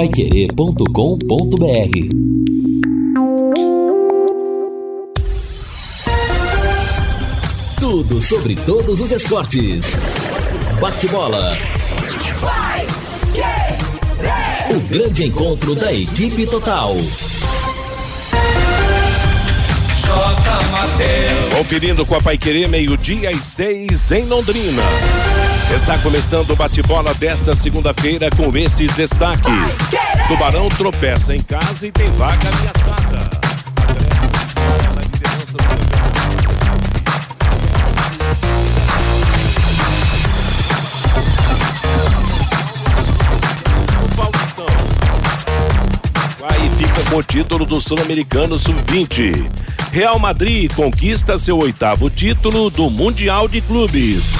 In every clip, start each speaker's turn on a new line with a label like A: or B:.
A: paiquerê.com.br Tudo sobre todos os esportes. Bate-bola. O grande encontro da equipe total.
B: Conferindo com a Paiquerê, meio-dia e seis em Londrina. Está começando o bate-bola desta segunda-feira com estes destaques. Tubarão tropeça em casa e tem vaga ameaçada. Aí fica com o título do Sul-Americano Sub-20. Real Madrid conquista seu oitavo título do Mundial de Clubes.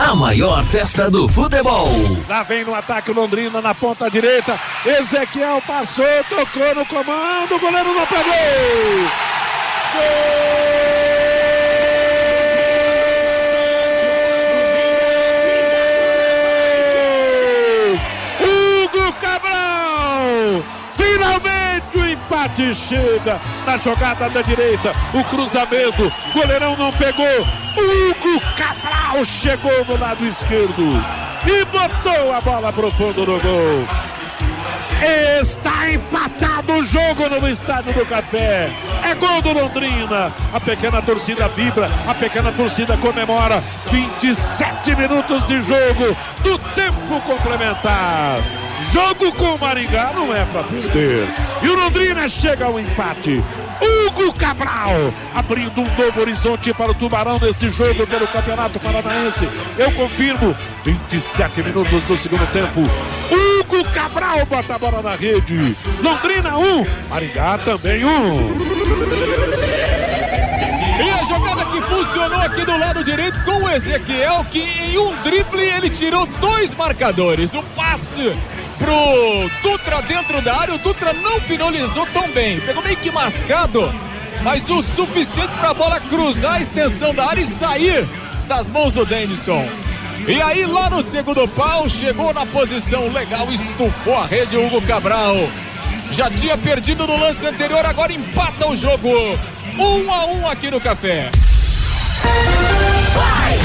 A: A maior festa do futebol.
C: Lá vem no ataque Londrina na ponta direita. Ezequiel passou, tocou no comando, o goleiro não pegou. Gol! Finalmente o empate chega na jogada da direita. O cruzamento, goleirão não pegou. Hugo Cabral chegou no lado esquerdo e botou a bola pro fundo do gol. Está empatado o jogo no Estádio do Café. É gol do Londrina. A pequena torcida vibra, a pequena torcida comemora. 27 minutos de jogo do tempo complementar. Jogo com o Maringá não é para perder. E o Londrina chega ao empate. Hugo Cabral abrindo um novo horizonte para o Tubarão neste jogo pelo Campeonato Paranaense. Eu confirmo. 27 minutos do segundo tempo. Hugo Cabral bota a bola na rede. Londrina 1, um, Maringá também 1. Um.
D: E a jogada que funcionou aqui do lado direito com o Ezequiel, que em um drible ele tirou dois marcadores. O passe pro Dutra dentro da área. O Dutra não finalizou tão bem. Pegou meio que mascado, mas o suficiente para a bola cruzar a extensão da área e sair das mãos do Denison. E aí, lá no segundo pau, chegou na posição legal, estufou a rede Hugo Cabral. Já tinha perdido no lance anterior, agora empata o jogo. Um a um aqui no café.
B: Vai,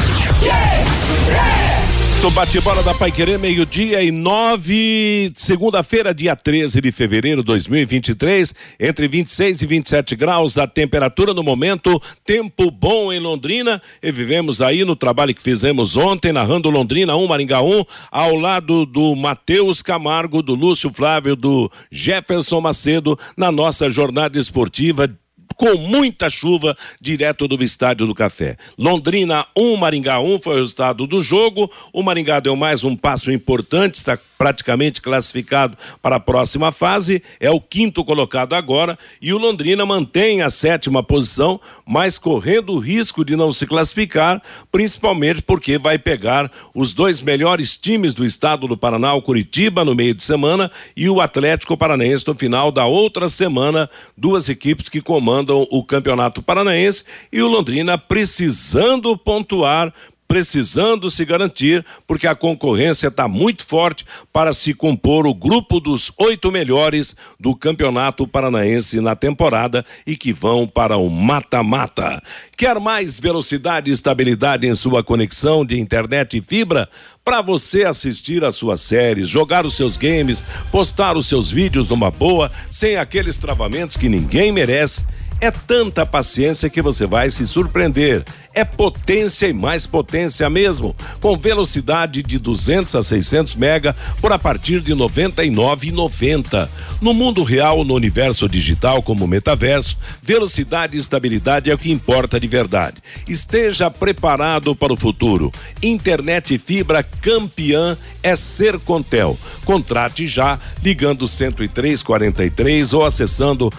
B: o bate-bola da Pai Querer, meio-dia e nove, segunda-feira, dia 13 de fevereiro de 2023, entre 26 e 27 graus, a temperatura no momento, tempo bom em Londrina, e vivemos aí no trabalho que fizemos ontem, narrando Londrina 1, Maringá 1, ao lado do Matheus Camargo, do Lúcio Flávio, do Jefferson Macedo, na nossa jornada esportiva com muita chuva direto do Estádio do Café. Londrina 1, um, Maringá 1 um, foi o resultado do jogo. O Maringá deu mais um passo importante, está praticamente classificado para a próxima fase, é o quinto colocado agora e o Londrina mantém a sétima posição, mas correndo o risco de não se classificar, principalmente porque vai pegar os dois melhores times do estado do Paraná, o Curitiba no meio de semana e o Atlético Paranaense no final da outra semana, duas equipes que comandam comandam o Campeonato Paranaense e o Londrina precisando pontuar precisando se garantir, porque a concorrência está muito forte para se compor o grupo dos oito melhores do Campeonato Paranaense na temporada e que vão para o mata-mata. Quer mais velocidade e estabilidade em sua conexão de internet e fibra? Para você assistir às suas séries, jogar os seus games, postar os seus vídeos numa boa, sem aqueles travamentos que ninguém merece é tanta paciência que você vai se surpreender. É potência e mais potência mesmo, com velocidade de 200 a 600 mega por a partir de 99,90. No mundo real, no universo digital como metaverso, velocidade e estabilidade é o que importa de verdade. Esteja preparado para o futuro. Internet fibra campeã é ser Contel. Contrate já ligando 10343 ou acessando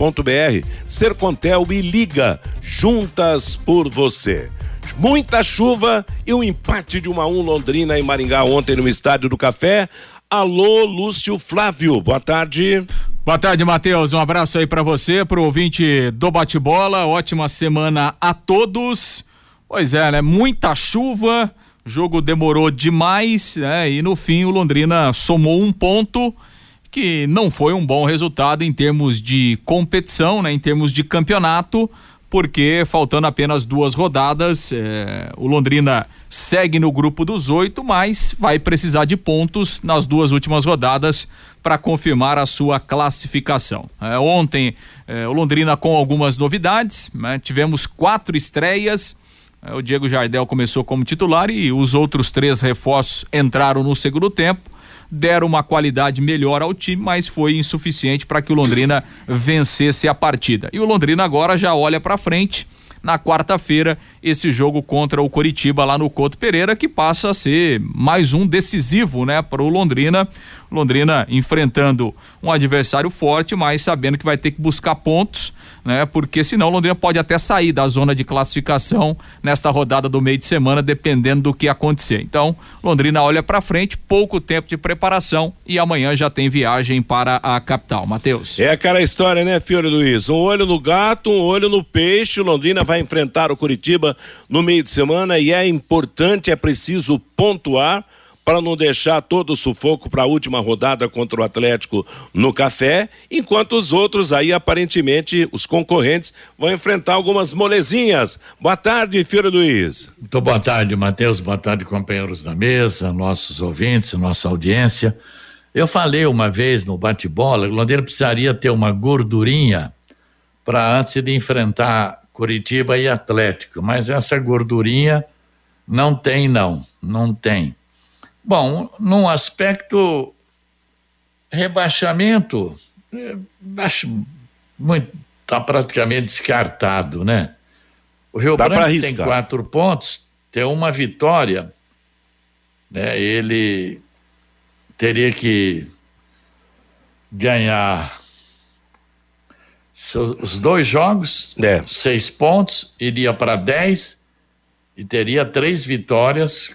B: sercontel.com.br. Sercontel e liga juntas por você. muita chuva e um empate de 1 a 1 Londrina e Maringá ontem no Estádio do Café. Alô, Lúcio Flávio, boa tarde.
E: Boa tarde, Matheus. Um abraço aí para você, pro ouvinte do bate-bola. Ótima semana a todos. Pois é, né? Muita chuva, jogo demorou demais, né? E no fim o Londrina somou um ponto que não foi um bom resultado em termos de competição, né? Em termos de campeonato porque faltando apenas duas rodadas, é, o Londrina segue no grupo dos oito, mas vai precisar de pontos nas duas últimas rodadas para confirmar a sua classificação. É, ontem, é, o Londrina com algumas novidades, né? tivemos quatro estreias. O Diego Jardel começou como titular e os outros três reforços entraram no segundo tempo deram uma qualidade melhor ao time, mas foi insuficiente para que o Londrina vencesse a partida. E o Londrina agora já olha para frente na quarta-feira esse jogo contra o Coritiba lá no Couto Pereira que passa a ser mais um decisivo, né, para o Londrina. Londrina enfrentando um adversário forte, mas sabendo que vai ter que buscar pontos né? Porque senão Londrina pode até sair da zona de classificação nesta rodada do meio de semana, dependendo do que acontecer. Então, Londrina olha para frente, pouco tempo de preparação e amanhã já tem viagem para a capital. Matheus.
B: É aquela história, né, Fiore Luiz? Um olho no gato, um olho no peixe. Londrina vai enfrentar o Curitiba no meio de semana e é importante, é preciso pontuar para não deixar todo o sufoco para a última rodada contra o Atlético no café, enquanto os outros aí aparentemente os concorrentes vão enfrentar algumas molezinhas. Boa tarde, Filho Luiz.
F: Muito boa tarde, Matheus. Boa tarde, companheiros da mesa, nossos ouvintes, nossa audiência. Eu falei uma vez no bate-bola, o Londrina precisaria ter uma gordurinha para antes de enfrentar Curitiba e Atlético, mas essa gordurinha não tem não, não tem. Bom, num aspecto rebaixamento, é, acho muito está praticamente descartado, né? O Rio Dá Branco tem quatro pontos, tem uma vitória, né? Ele teria que ganhar os dois jogos, é. seis pontos, iria para dez e teria três vitórias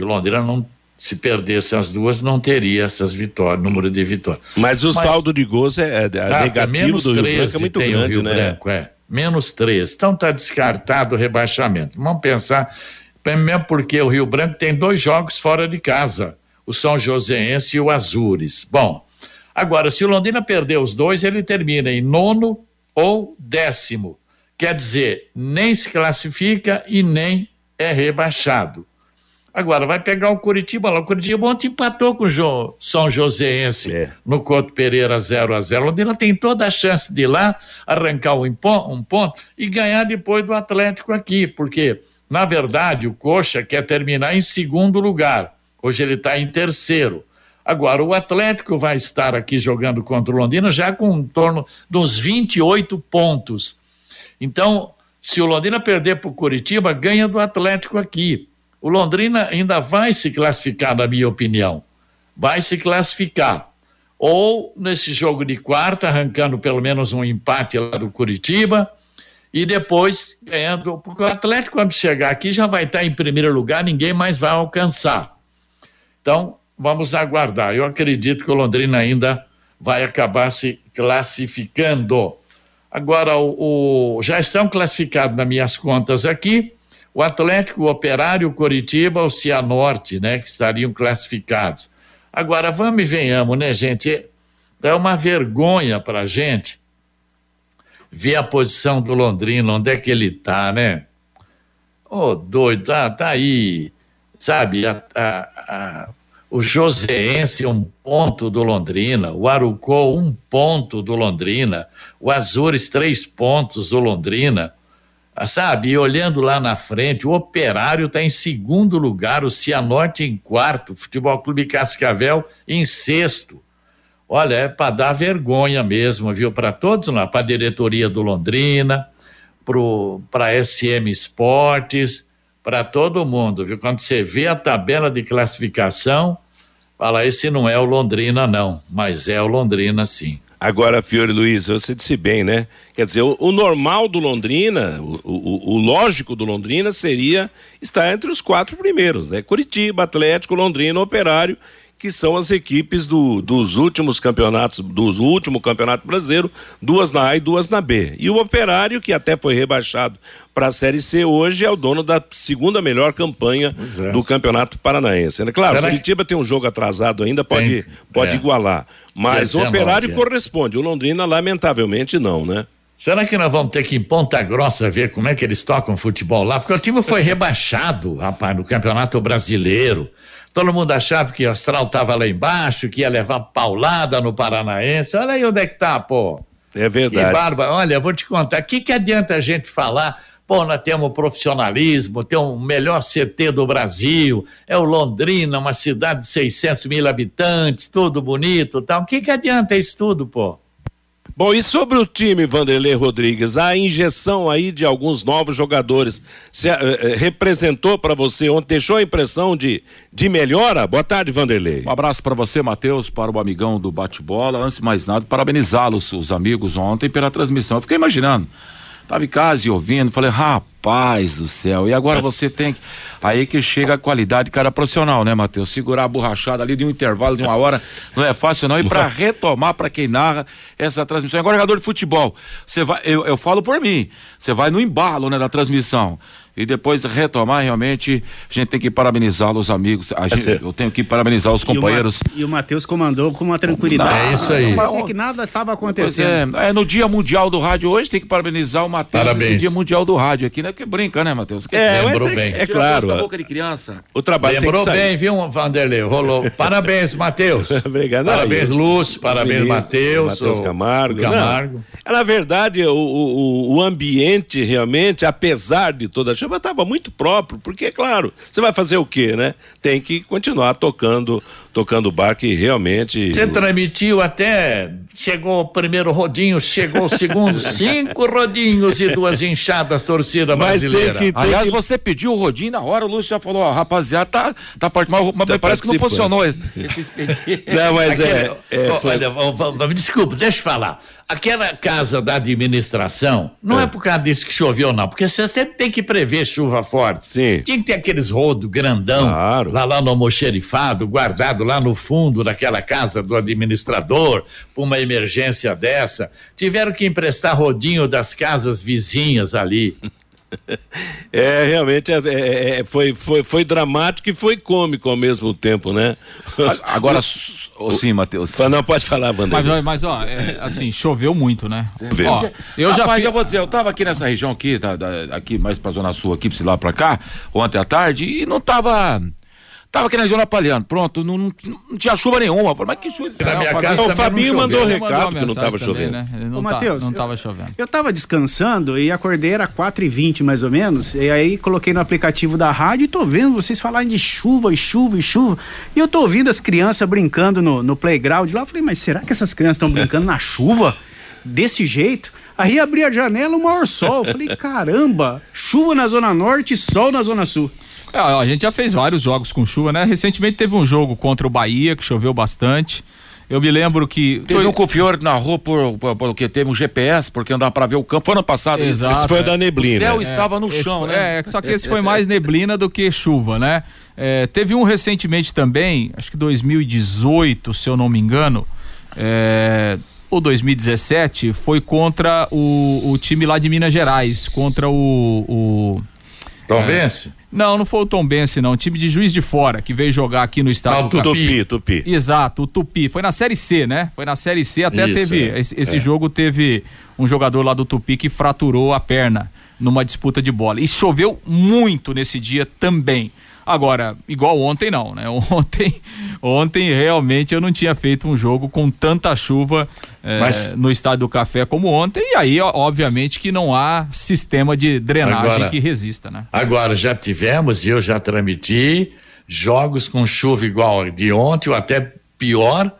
F: e o Londrina não se perdesse as duas, não teria essas vitórias, número de vitórias.
B: Mas o Mas, saldo de gols é, é ah, negativo do Rio Branco é muito grande, Rio
F: né? Branco, é. Menos três. Então está descartado o rebaixamento. Vamos pensar, mesmo porque o Rio Branco tem dois jogos fora de casa, o São Joséense e o Azures. Bom, agora, se o Londrina perder os dois, ele termina em nono ou décimo. Quer dizer, nem se classifica e nem é rebaixado. Agora, vai pegar o Curitiba lá. O Curitiba ontem empatou com o jo, São Joséense é. no Couto Pereira 0 a 0 Londrina tem toda a chance de ir lá, arrancar um, um ponto e ganhar depois do Atlético aqui, porque, na verdade, o Coxa quer terminar em segundo lugar. Hoje ele está em terceiro. Agora, o Atlético vai estar aqui jogando contra o Londrina já com em torno dos 28 pontos. Então, se o Londrina perder para o Curitiba, ganha do Atlético aqui o Londrina ainda vai se classificar, na minha opinião. Vai se classificar. Ou nesse jogo de quarta, arrancando pelo menos um empate lá do Curitiba, e depois ganhando. Porque o Atlético, quando chegar aqui, já vai estar em primeiro lugar, ninguém mais vai alcançar. Então, vamos aguardar. Eu acredito que o Londrina ainda vai acabar se classificando. Agora, o, o já estão classificados nas minhas contas aqui o Atlético, o Operário, o Coritiba, o Cianorte, né, que estariam classificados. Agora, vamos e venhamos, né, gente? É uma vergonha para a gente ver a posição do Londrina, onde é que ele está, né? Ô, oh, doido, tá, tá aí, sabe, a, a, a, o Joseense, um ponto do Londrina, o Arucó, um ponto do Londrina, o Azures, três pontos do Londrina, sabe? E olhando lá na frente, o Operário está em segundo lugar, o Cianorte em quarto, o Futebol Clube Cascavel em sexto. Olha, é para dar vergonha mesmo, viu? Para todos lá, para a diretoria do Londrina, para SM Esportes, para todo mundo, viu? Quando você vê a tabela de classificação, fala, esse não é o Londrina, não, mas é o Londrina sim.
B: Agora, Fiore Luiz, você disse bem, né? Quer dizer, o, o normal do Londrina, o, o, o, lógico do Londrina seria estar entre os quatro primeiros, né? Curitiba, Atlético, Londrina, Operário, que são as equipes do, dos últimos campeonatos, do último campeonato brasileiro, duas na A e duas na B. E o Operário, que até foi rebaixado para a Série C hoje, é o dono da segunda melhor campanha é. do Campeonato Paranaense. Né? Claro, Será Curitiba tem um jogo atrasado ainda, pode, pode é. igualar. Mas o Operário corresponde, o Londrina, lamentavelmente, não, né?
F: Será que nós vamos ter que ir em Ponta Grossa ver como é que eles tocam futebol lá? Porque o time foi rebaixado, rapaz, no Campeonato Brasileiro. Todo mundo achava que o Astral estava lá embaixo, que ia levar paulada no Paranaense. Olha aí onde é que tá, pô.
B: É verdade.
F: Que barba. Olha, vou te contar. O que, que adianta a gente falar Pô, nós temos profissionalismo, tem o melhor CT do Brasil, é o Londrina, uma cidade de 600 mil habitantes, tudo bonito tal. O que, que adianta isso tudo, pô?
B: Bom, e sobre o time, Vanderlei Rodrigues, a injeção aí de alguns novos jogadores se, uh, representou para você ontem, deixou a impressão de, de melhora? Boa tarde, Vanderlei.
G: Um abraço para você, Matheus, para o amigão do bate-bola. Antes de mais nada, parabenizá-los, os amigos, ontem pela transmissão. Eu fiquei imaginando Tava em casa e ouvindo, falei, rapaz do céu, e agora você tem que. Aí que chega a qualidade cara profissional, né, Matheus? Segurar a borrachada ali de um intervalo de uma hora não é fácil, não. E para retomar, para quem narra essa transmissão. Agora, jogador de futebol, você vai, eu, eu falo por mim, você vai no embalo, né, da transmissão e depois retomar realmente a gente tem que parabenizar os amigos gente, eu tenho que parabenizar os companheiros.
H: e o, Matheus comandou com uma tranquilidade.
F: É isso aí.
H: Mas é que nada estava acontecendo.
G: é, é, no dia mundial do rádio hoje tem que parabenizar o Matheus no dia mundial do rádio aqui né? Que brinca né Matheus?
B: É, lembrou é, bem.
G: é, claro da boca de criança.
F: O trabalho lembrou bem viu Vanderlei? Rolou. Parabéns Matheus.
B: Obrigado
F: parabéns Lúcio parabéns Matheus
B: Matheus Camargo
F: Camargo.
B: Não, na verdade o, o, o ambiente realmente apesar de toda a chuva estava muito próprio, porque, claro, você vai fazer o quê, né? Tem que continuar tocando tocando o bar que realmente.
F: Você transmitiu até. Chegou o primeiro rodinho, chegou o segundo, cinco rodinhos e duas inchadas torcida Mas brasileira.
G: Tem que, tem Aliás, que... você pediu o rodinho na hora, o Lúcio já falou, ó, rapaziada, tá, tá participando, mas, tá parece que não funcionou esse
B: expediente. Não, mas Aquele, é. é
F: foi... Olha, me desculpe, deixa eu falar. Aquela casa da administração, não é. é por causa disso que choveu, não, porque você sempre tem que prever chuva forte.
B: Sim.
F: Tinha que ter aqueles rodos grandão claro. lá, lá no almoxerifado, guardado lá no fundo daquela casa do administrador, por uma emergência dessa. Tiveram que emprestar rodinho das casas vizinhas ali.
B: É, realmente é, é, é, foi, foi, foi dramático e foi cômico ao mesmo tempo, né?
G: Agora, o, sim, Matheus.
B: Não pode falar, Vanderlei.
E: Mas, mas ó, é, assim, choveu muito, né?
G: Ó, eu já Rapaz, eu vou dizer, eu tava aqui nessa região aqui, tá, da, aqui mais pra Zona Sul, aqui, pra lá pra cá, ontem à tarde, e não tava Tava aqui na Zona Palhando, pronto, não, não, não, tinha chuva nenhuma. Falei, mas que chuva?
B: Na minha casa o Fabinho mandou recado que não tava chovendo. Né?
E: Não, Ô, tá, Matheus, não tava chovendo.
H: Eu tava descansando e acordei era 4 e 20 mais ou menos, e aí coloquei no aplicativo da rádio e tô vendo vocês falarem de chuva e chuva e chuva, e eu tô ouvindo as crianças brincando no, no playground lá, eu falei, mas será que essas crianças estão brincando na chuva? Desse jeito? Aí abri a janela, o maior sol. Eu falei, caramba, chuva na Zona Norte e sol na Zona Sul.
E: É, a gente já fez vários jogos com chuva, né? Recentemente teve um jogo contra o Bahia, que choveu bastante. Eu me lembro que.
G: Teve um confior na rua por, por, porque teve um GPS, porque andava para ver o campo. Foi ano passado.
B: Exato. Esse foi da neblina. O
G: céu é, estava no chão,
E: foi,
G: né?
E: É, só que esse foi mais neblina do que chuva, né? É, teve um recentemente também, acho que 2018, se eu não me engano. É, ou 2017, foi contra o, o time lá de Minas Gerais, contra o. o
F: Tom é,
E: não, não foi o Tom Bense, não. O time de Juiz de Fora, que veio jogar aqui no estado ah, do
B: Tupi, Tupi.
E: Exato, o Tupi. Foi na Série C, né? Foi na Série C, até Isso, teve. É, esse, esse é. jogo teve um jogador lá do Tupi que fraturou a perna numa disputa de bola. E choveu muito nesse dia também. Agora, igual ontem não, né? Ontem, ontem realmente eu não tinha feito um jogo com tanta chuva é, Mas... no Estádio do Café como ontem, e aí, obviamente, que não há sistema de drenagem agora, que resista, né?
F: Agora, já tivemos, e eu já transmiti, jogos com chuva igual de ontem, ou até pior,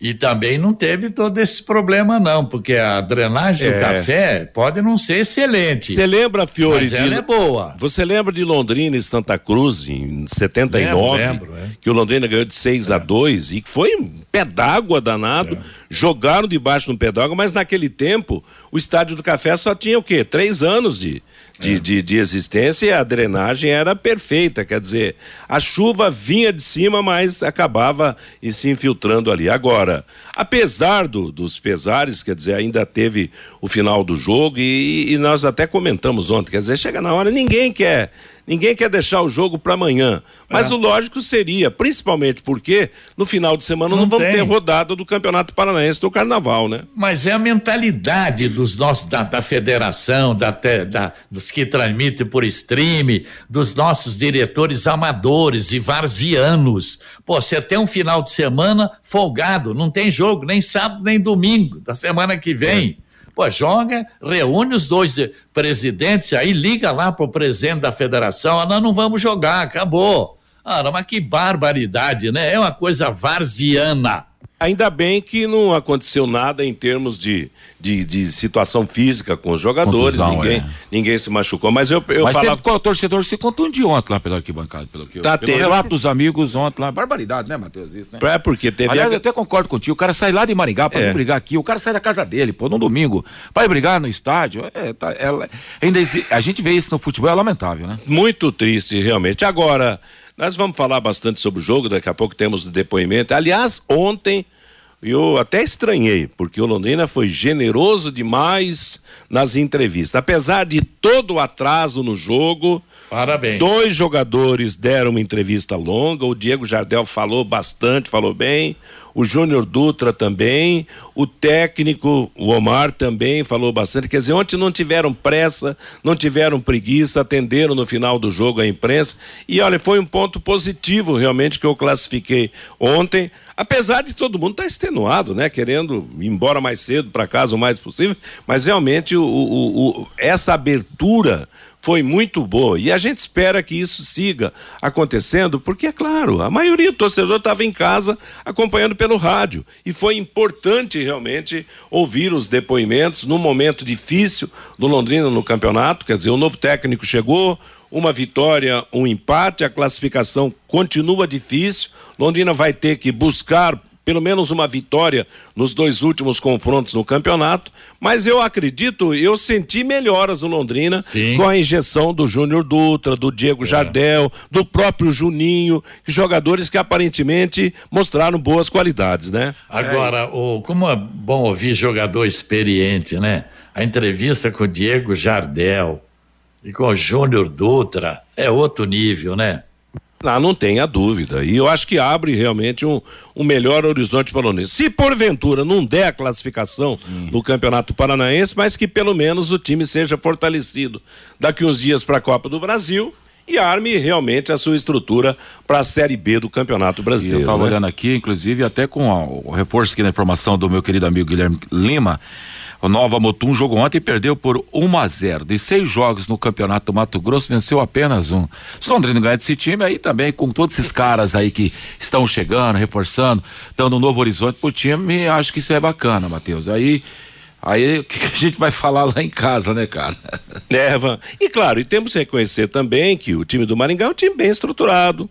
F: E também não teve todo esse problema, não, porque a drenagem do
B: É.
F: café pode não ser excelente.
B: Você lembra, Fiore?
F: Mas ela
B: de-
F: é boa.
B: Você lembra de Londrina e Santa Cruz em 79?
F: Lembro, lembro, é.
B: Que o Londrina ganhou de 6 a 2 e que foi um pé d'água danado. Jogaram debaixo de um pé d'água, mas naquele tempo o Estádio do Café só tinha o quê? Três anos de, de, de, de existência e a drenagem era perfeita. Quer dizer, a chuva vinha de cima, mas acabava e se infiltrando ali. Agora, apesar do- dos pesares, quer dizer, ainda teve o final do jogo e, e nós até comentamos ontem, quer dizer, chega na hora, ninguém quer. Ninguém quer deixar o jogo para amanhã. Mas
F: É.
B: o lógico seria, principalmente porque no final de semana não,
F: Não
B: vamos
F: tem.
B: ter rodada do Campeonato Paranaense do Carnaval, né?
F: Mas é a mentalidade dos nossos, da, da federação, da, da- dos que transmitem por stream, dos nossos diretores amadores e varzianos. Pô, você tem um final de semana folgado, não tem jogo nem sábado nem domingo da semana que vem. Pô, joga, reúne os dois presidentes, aí liga lá pro presidente da federação, ah, nós não vamos jogar, acabou. Não, mas que barbaridade, né? É uma coisa varziana.
B: Ainda bem que não aconteceu nada em termos de, de, de situação física com os jogadores,
G: Contusão,
B: ninguém,
G: é.
B: ninguém se machucou. Mas eu, eu
G: Mas
B: falava.
G: teve, o torcedor se contundiu ontem lá pela arquibancada, pelo que eu,
B: Tá,
G: pelo
B: teve.
G: relato dos amigos ontem lá. Barbaridade, né, Matheus? Isso, né?
B: É porque teve.
G: Aliás,
B: a-
G: eu até concordo contigo. O cara sai lá de Maringá pra
B: É.
G: brigar aqui. O cara sai da casa dele, pô, num domingo. Pra ir brigar no estádio. É, tá, ela- ainda exi- a gente vê isso no futebol, é lamentável, né?
B: Muito triste, realmente. Agora, nós vamos falar bastante sobre o jogo, daqui a pouco temos o depoimento. Aliás, ontem eu até estranhei, porque o Londrina foi generoso demais nas entrevistas. Apesar de todo o atraso no jogo,
F: Parabéns.
B: dois jogadores deram uma entrevista longa. O Diego Jardel falou bastante, falou bem. O Júnior Dutra também. O técnico, o Omar, também falou bastante. Quer dizer, ontem não tiveram pressa, não tiveram preguiça, atenderam no final do jogo a imprensa. E olha, foi um ponto positivo realmente que eu classifiquei ontem. Apesar de todo mundo estar extenuado, né? Querendo ir embora mais cedo para casa o mais possível, mas realmente o- o- o- essa abertura foi muito boa. E a gente espera que isso siga acontecendo, porque é claro, a maioria do torcedor estava em casa acompanhando pelo rádio. E foi importante realmente ouvir os depoimentos num momento difícil do Londrina no campeonato, quer dizer, o novo técnico chegou, uma vitória, um empate, a classificação continua difícil. Londrina vai ter que buscar pelo menos uma vitória nos dois últimos confrontos no campeonato, mas eu acredito, eu senti melhoras no Londrina
F: Sim.
B: com a injeção do Júnior Dutra, do Diego Jardel, do próprio Juninho, jogadores que aparentemente mostraram boas qualidades, né?
F: Agora, o, como é bom ouvir jogador experiente, né? A entrevista com o Diego Jardel e com o Júnior Dutra é outro nível, né?
B: Ah, não tenha dúvida. E eu acho que abre realmente um, um melhor horizonte para o Londrina. Se porventura não der a classificação no Campeonato Paranaense, mas que pelo menos o time seja fortalecido daqui uns dias para a Copa do Brasil e arme realmente a sua estrutura para a Série B do Campeonato
G: E eu
B: Brasileiro.
G: estava
B: né?
G: olhando aqui, inclusive, até com o reforço aqui na informação do meu querido amigo Guilherme Lima. O Nova Motum jogou ontem e perdeu por 1 a 0 De seis jogos no Campeonato do Mato Grosso, venceu apenas um. Se o Londrina ganhar desse time aí também, com todos esses caras aí que estão chegando, reforçando, dando um novo horizonte pro time, acho que isso é bacana, Matheus. Aí, aí o que a gente vai falar lá em casa, né, cara?
B: É, Van. E claro, e temos que reconhecer também que o time do Maringá é um time bem estruturado.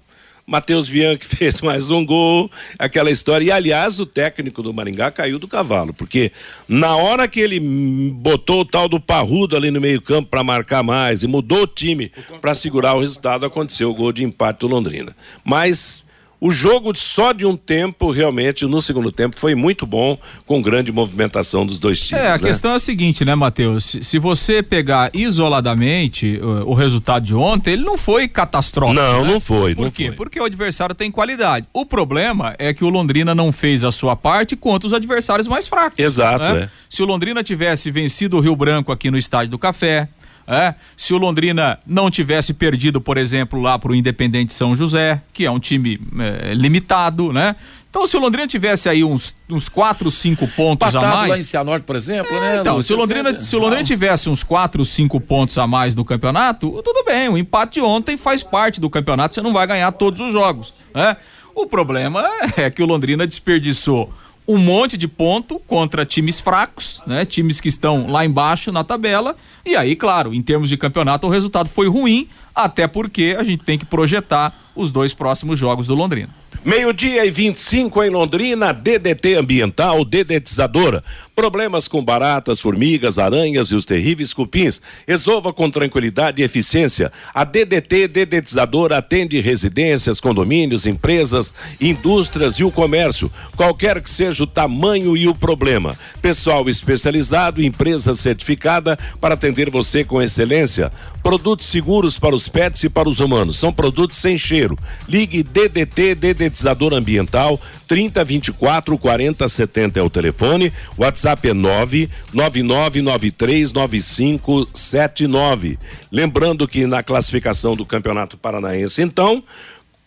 B: Matheus Bianchi fez mais um gol, aquela história. E aliás, o técnico do Maringá caiu do cavalo, porque na hora que ele botou o tal do Parrudo ali no meio-campo para marcar mais e mudou o time para segurar o resultado, aconteceu o gol de empate do Londrina. Mas o jogo só de um tempo, realmente, no segundo tempo, foi muito bom, com grande movimentação dos dois times.
E: É, a
B: né?
E: questão é a seguinte, né, Matheus? Se, você pegar isoladamente o, o resultado de ontem, ele não foi catastrófico.
B: Não,
E: né?
B: não foi,
E: Por
B: não
E: quê?
B: foi.
E: Porque o adversário tem qualidade. O problema é que o Londrina não fez a sua parte contra os adversários mais fracos.
B: Exato,
E: né?
B: é.
E: Se o Londrina tivesse vencido o Rio Branco aqui no Estádio do Café, é, se o Londrina não tivesse perdido, por exemplo, lá pro Independente São José, que é um time é, limitado, né? Então, se o Londrina tivesse aí uns, uns 4, 5 pontos a
G: Empatado
E: mais.
G: lá em Cianorte, por exemplo, né?
E: Então,
G: Lúcio?
E: se o Londrina, se o Londrina tivesse uns 4, 5 pontos a mais no campeonato, tudo bem. O empate de ontem faz parte do campeonato, você não vai ganhar todos os jogos. Né? O problema é que o Londrina desperdiçou um monte de ponto contra times fracos, né? Times que estão lá embaixo na tabela. E aí, claro, em termos de campeonato, o resultado foi ruim, até porque a gente tem que projetar os dois próximos jogos do Londrina.
B: Meio-dia e 25 em Londrina, DDT Ambiental, dedetizadora. Problemas com baratas, formigas, aranhas e os terríveis cupins. Resolva com tranquilidade e eficiência. A DDT Dedetizadora atende residências, condomínios, empresas, indústrias e o comércio, qualquer que seja o tamanho e o problema. Pessoal especializado, empresa certificada para atender você com excelência. Produtos seguros para os pets e para os humanos. São produtos sem cheiro. Ligue DDT Dedetizador Ambiental 30 24 40 70 é o telefone. WhatsApp é 999939579. Lembrando que na classificação do Campeonato Paranaense, então,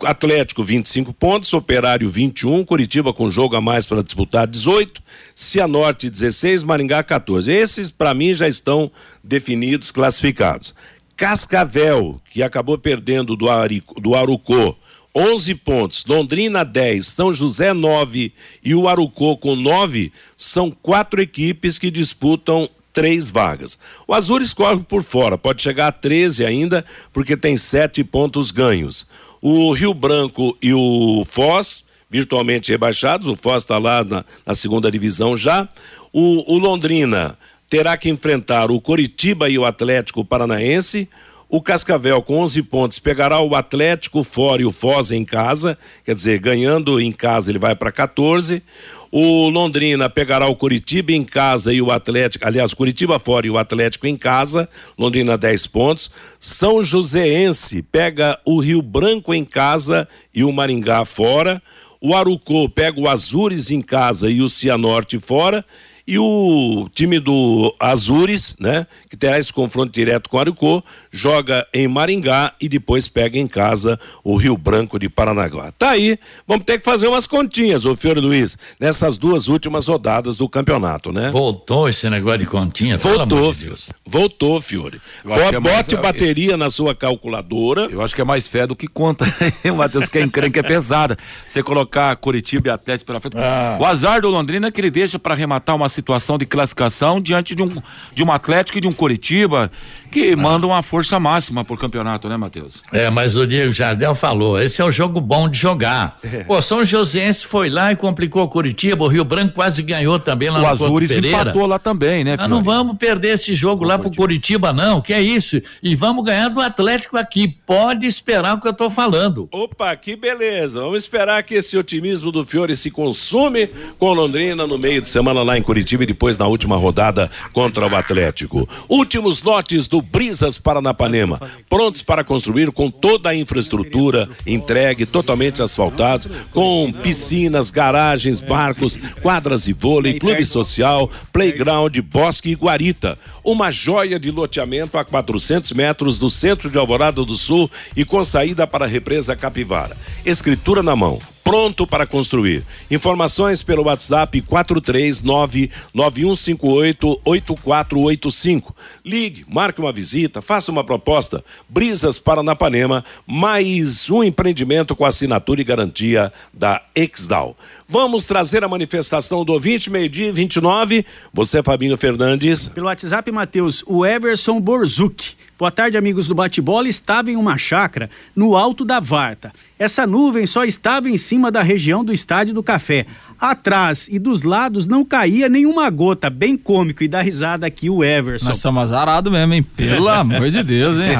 B: Atlético 25 pontos, Operário 21, Curitiba com jogo a mais para disputar 18, Cianorte 16, Maringá 14. Esses para mim já estão definidos, classificados. Cascavel, que acabou perdendo do, Arico, do Arucó, 11 pontos, Londrina 10, São José 9 e o Arucó com 9, são quatro equipes que disputam três vagas. O Azures corre por fora, pode chegar a 13 ainda, porque tem sete pontos ganhos. O Rio Branco e o Foz, virtualmente rebaixados, o Foz está lá na, na, segunda divisão já. O, o Londrina terá que enfrentar o Coritiba e o Atlético Paranaense. O Cascavel, com 11 pontos, pegará o Atlético fora e o Foz em casa, quer dizer, ganhando em casa ele vai para 14. O Londrina pegará o Curitiba em casa e o Atlético, aliás, Curitiba fora e o Atlético em casa, Londrina 10 pontos. São Joséense pega o Rio Branco em casa e o Maringá fora. O Arucô pega o Azures em casa e o Cianorte fora. E o time do Azures, né, que terá esse confronto direto com o Aricô, joga em Maringá e depois pega em casa o Rio Branco de Paranaguá. Tá aí, vamos ter que fazer umas continhas, ô Fiore Luiz, nessas duas últimas rodadas do campeonato, né?
F: Voltou esse negócio de continha,
B: Voltou, de voltou, Fiore. Bote, é mais, bateria na sua calculadora.
G: Eu acho que é mais fé do que conta, Matheus, que é encrenca é pesada. Você colocar Curitiba e Atlético pela frente. Ah. O azar do Londrina é que ele deixa para arrematar uma situação de classificação diante de um, de um Atlético e de um Curitiba que ah. mandam uma força máxima pro campeonato, né, Matheus?
F: É, mas o Diego Jardel falou, esse é o jogo bom de jogar. É. Pô, São Joséense foi lá e complicou Curitiba, o Rio Branco quase ganhou também lá
G: o
F: no
G: Azures Pereira. empatou lá também, né,
F: Nós não vamos perder esse jogo lá pro Curitiba não, que é isso. E vamos ganhar do Atlético aqui. Pode esperar o que eu tô falando.
B: Opa, que beleza. Vamos esperar que esse otimismo do Fiore se consume com Londrina no meio de semana lá em Curitiba e depois na última rodada contra o Atlético. Últimos lotes do Brisas Paranapanema, prontos para construir com toda a infraestrutura entregue, totalmente asfaltados, com piscinas, garagens, barcos, quadras de vôlei, clube social, playground, bosque e guarita. Uma joia de loteamento a 400 metros do centro de Alvorada do Sul e com saída para a represa Capivara. Escritura na mão pronto para construir. Informações pelo WhatsApp 439-9158-8485. Ligue, marque uma visita, faça uma proposta. Brisas Paranapanema, mais um empreendimento com assinatura e garantia da Exdal. Vamos trazer a manifestação do ouvinte, meio-dia 29. Você, Fabinho Fernandes.
H: Pelo WhatsApp, Matheus, o Everson Borzuc. Boa tarde, amigos do Bate-Bola. Estava em uma chácara no alto da Varta. Essa nuvem só estava em cima da região do Estádio do Café atrás e dos lados não caía nenhuma gota, bem cômico, e dá risada aqui o Everson.
E: Nós somos azarados mesmo, hein? Pelo amor de Deus, hein?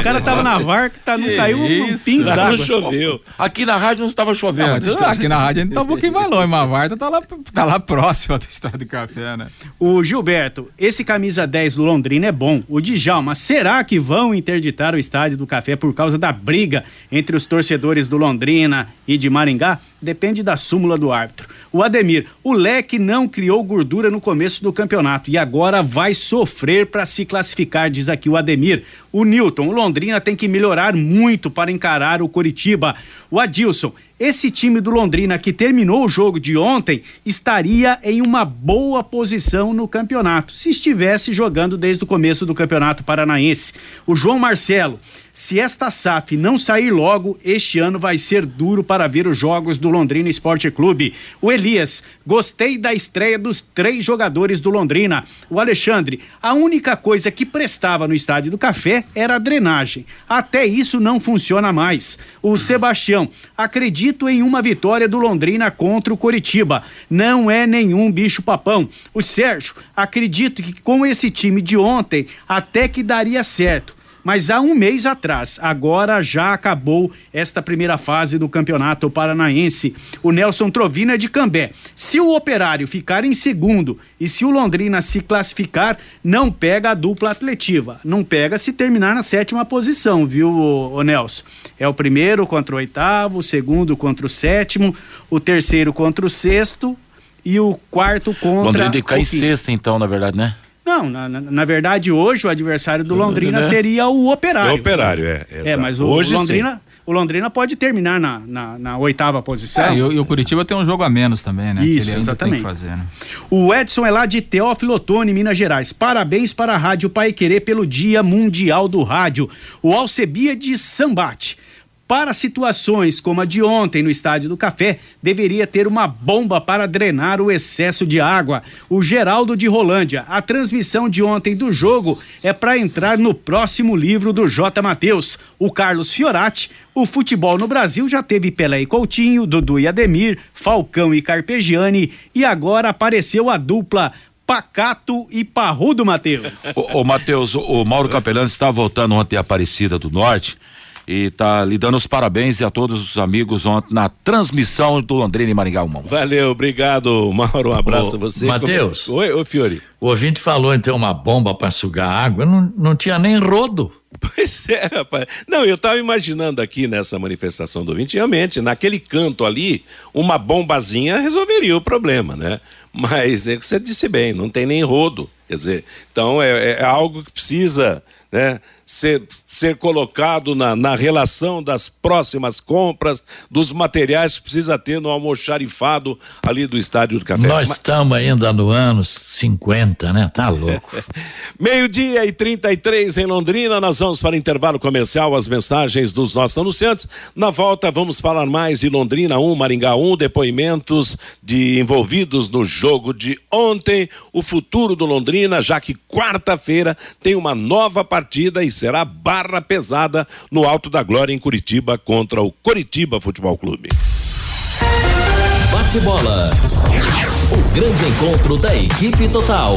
H: o cara tava na varca, tá, não caiu um pingo d'água.
G: Não choveu. Aqui na rádio não estava chovendo.
E: Não, aqui na rádio a gente tá um pouquinho mais longe, mas a Varta tá lá, tá lá próxima do Estádio do Café, né?
H: O Gilberto, esse camisa 10 do Londrina é bom. O Djalma, será que vão interditar o Estádio do Café por causa da briga entre os torcedores do Londrina e de Maringá? Depende da súmula do árbitro. O Ademir, o Leque não criou gordura no começo do campeonato e agora vai sofrer para se classificar, diz aqui o Ademir. O Newton, o Londrina tem que melhorar muito para encarar o Coritiba. O Adilson, esse time do Londrina que terminou o jogo de ontem estaria em uma boa posição no campeonato, se estivesse jogando desde o começo do Campeonato Paranaense. O João Marcelo, se esta SAF não sair logo, este ano vai ser duro para ver os jogos do Londrina Esporte Clube. O Elias, gostei da estreia dos três jogadores do Londrina. O Alexandre, a única coisa que prestava no Estádio do Café era a drenagem. Até isso não funciona mais. O Sebastião, acredito em uma vitória do Londrina contra o Coritiba. Não é nenhum bicho-papão. O Sérgio, acredito que com esse time de ontem até que daria certo mas há um mês atrás. Agora já acabou esta primeira fase do Campeonato Paranaense. O Nelson Trovina é de Cambé. Se o Operário ficar em segundo e se o Londrina se classificar, não pega a dupla atletiva. Não pega se terminar na sétima posição, viu, o, Nelson? É o primeiro contra o oitavo, o segundo contra o sétimo, o terceiro contra o sexto e o quarto contra.
G: Londrina cair em sexta, então, na verdade, né?
H: Não, na, na, na, verdade, hoje o adversário do Londrina né? seria o Operário. É
B: o Operário, é.
H: É, mas o, hoje, Londrina. Sim. O Londrina pode terminar na, na, na oitava posição. É,
E: e, o, e, o, Curitiba tem um jogo a menos também, né?
H: Isso, exatamente.
E: Fazer, né?
H: O Edson é lá de Teófilo Otoni, Minas Gerais. Parabéns para a Rádio Pai Querer pelo Dia Mundial do Rádio. O Alcebia de Sambate. Para situações como a de ontem no Estádio do Café, deveria ter uma bomba para drenar o excesso de água. O Geraldo de Rolândia, a transmissão de ontem do jogo é para entrar no próximo livro do J. Matheus. O Carlos Fiorati, o futebol no Brasil já teve Pelé e Coutinho, Dudu e Ademir, Falcão e Carpegiani e agora apareceu a dupla Pacato e Parrudo Matheus.
G: Ô, Matheus, o Mauro Capelano está voltando ontem a Aparecida do Norte e tá lhe dando os parabéns a todos os amigos ontem na transmissão do Londrina e Maringá Humão.
B: Valeu, obrigado, Mauro. Um abraço ô, a você.
F: Matheus.
B: Oi, oi, Fiore.
F: O ouvinte falou em ter uma bomba para sugar água, não, não tinha nem rodo.
B: Pois é, rapaz. Não, eu estava imaginando aqui nessa manifestação do ouvinte, realmente, naquele canto ali, uma bombazinha resolveria o problema, né? Mas é que você disse bem, não tem nem rodo. Quer dizer, então é, é algo que precisa né, ser, ser colocado na, na relação das próximas compras, dos materiais que precisa ter no almoxarifado ali do Estádio do Café.
F: Nós estamos ainda no ano 50, né? Tá louco.
B: Meio-dia e 33 em Londrina, nós vamos para intervalo comercial, as mensagens dos nossos anunciantes. Na volta, vamos falar mais de Londrina 1, Maringá 1, depoimentos de envolvidos no jogo de ontem, o futuro do Londrina, já que quarta-feira tem uma nova partida partida e será barra pesada no Alto da Glória em Curitiba contra o Curitiba Futebol Clube.
A: Bate bola. O grande encontro da equipe total.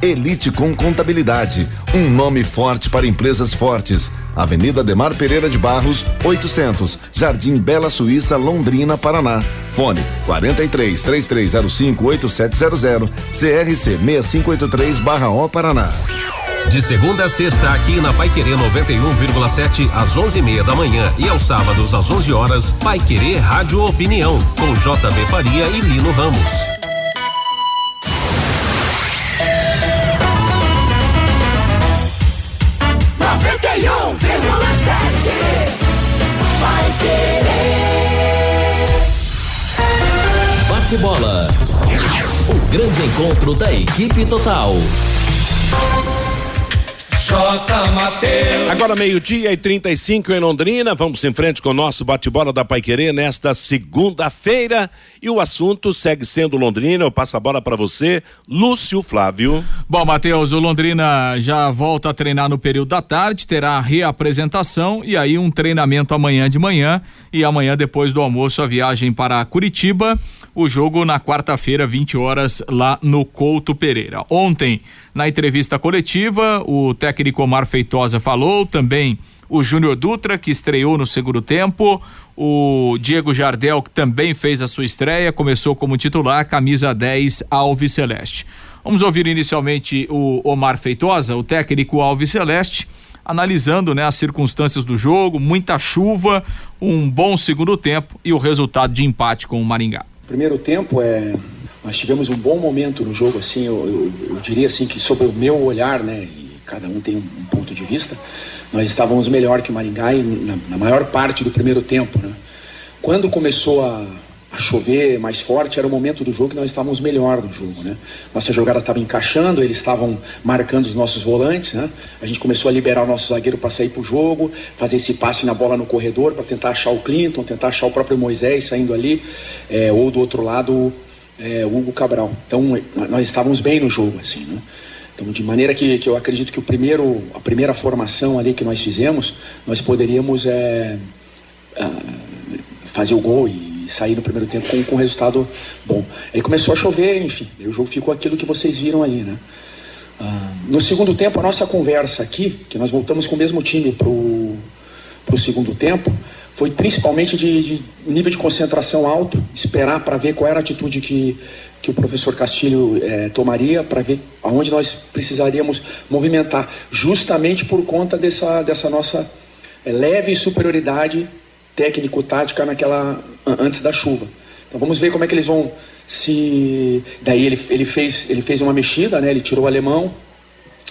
I: Elite com Contabilidade, um nome forte para empresas fortes. Avenida Demar Pereira de Barros, 800, Jardim Bela Suíça, Londrina, Paraná. Fone 43 3305 8700, CRC 6583/O Paraná.
J: De segunda a sexta, aqui na Pai Querer 91,7 às 11:30 da manhã e aos sábados às 11 horas, Pai Querer Rádio Opinião com JB Faria e Lino Ramos.
A: Grande encontro da equipe total.
B: Agora meio-dia e 35 em Londrina. Vamos em frente com o nosso bate-bola da Paiquerê nesta segunda-feira. E o assunto segue sendo Londrina. Eu passo a bola para você, Lúcio Flávio.
E: Bom, Matheus, o Londrina já volta a treinar no período da tarde, terá a reapresentação e aí um treinamento amanhã de manhã. E amanhã, depois do almoço, a viagem para Curitiba o jogo na quarta-feira, 20 horas, lá no Couto Pereira. Ontem, na entrevista coletiva, o técnico Omar Feitosa falou, também o Júnior Dutra, que estreou no segundo tempo, o Diego Jardel, que também fez a sua estreia, começou como titular, camisa 10 Alves Celeste. Vamos ouvir inicialmente o Omar Feitosa, o técnico Alves Celeste, analisando né, as circunstâncias do jogo, muita chuva, um bom segundo tempo e o resultado de empate com o Maringá.
K: Primeiro tempo é nós tivemos um bom momento no jogo assim, eu, eu, eu diria assim que sobre o meu olhar, né, e cada um tem um, um ponto de vista, nós estávamos melhor que o Maringá na, na maior parte do primeiro tempo, né? Quando começou a a chover mais forte, era o momento do jogo que nós estávamos melhor no jogo, né? Nossa jogada estava encaixando, eles estavam marcando os nossos volantes, né? A gente começou a liberar o nosso zagueiro para sair para o jogo, fazer esse passe na bola no corredor para tentar achar o Clinton, tentar achar o próprio Moisés saindo ali, é, ou do outro lado é, o Hugo Cabral. Então nós estávamos bem no jogo, assim, né? Então, de maneira que, que eu acredito que o primeiro, a primeira formação ali que nós fizemos, nós poderíamos é, fazer o gol e sair no primeiro tempo com, com um resultado bom. Aí começou a chover, enfim, o jogo ficou aquilo que vocês viram ali, né? Ah, no segundo tempo, a nossa conversa aqui, que nós voltamos com o mesmo time para o segundo tempo, foi principalmente de, de, nível de concentração alto, esperar para ver qual era a atitude que, que o professor Castilho eh, tomaria, para ver aonde nós precisaríamos movimentar, justamente por conta dessa, dessa nossa eh, leve superioridade técnico-tática naquela antes da chuva. Então vamos ver como é que eles vão se daí ele, ele fez ele fez uma mexida, né? Ele tirou o alemão,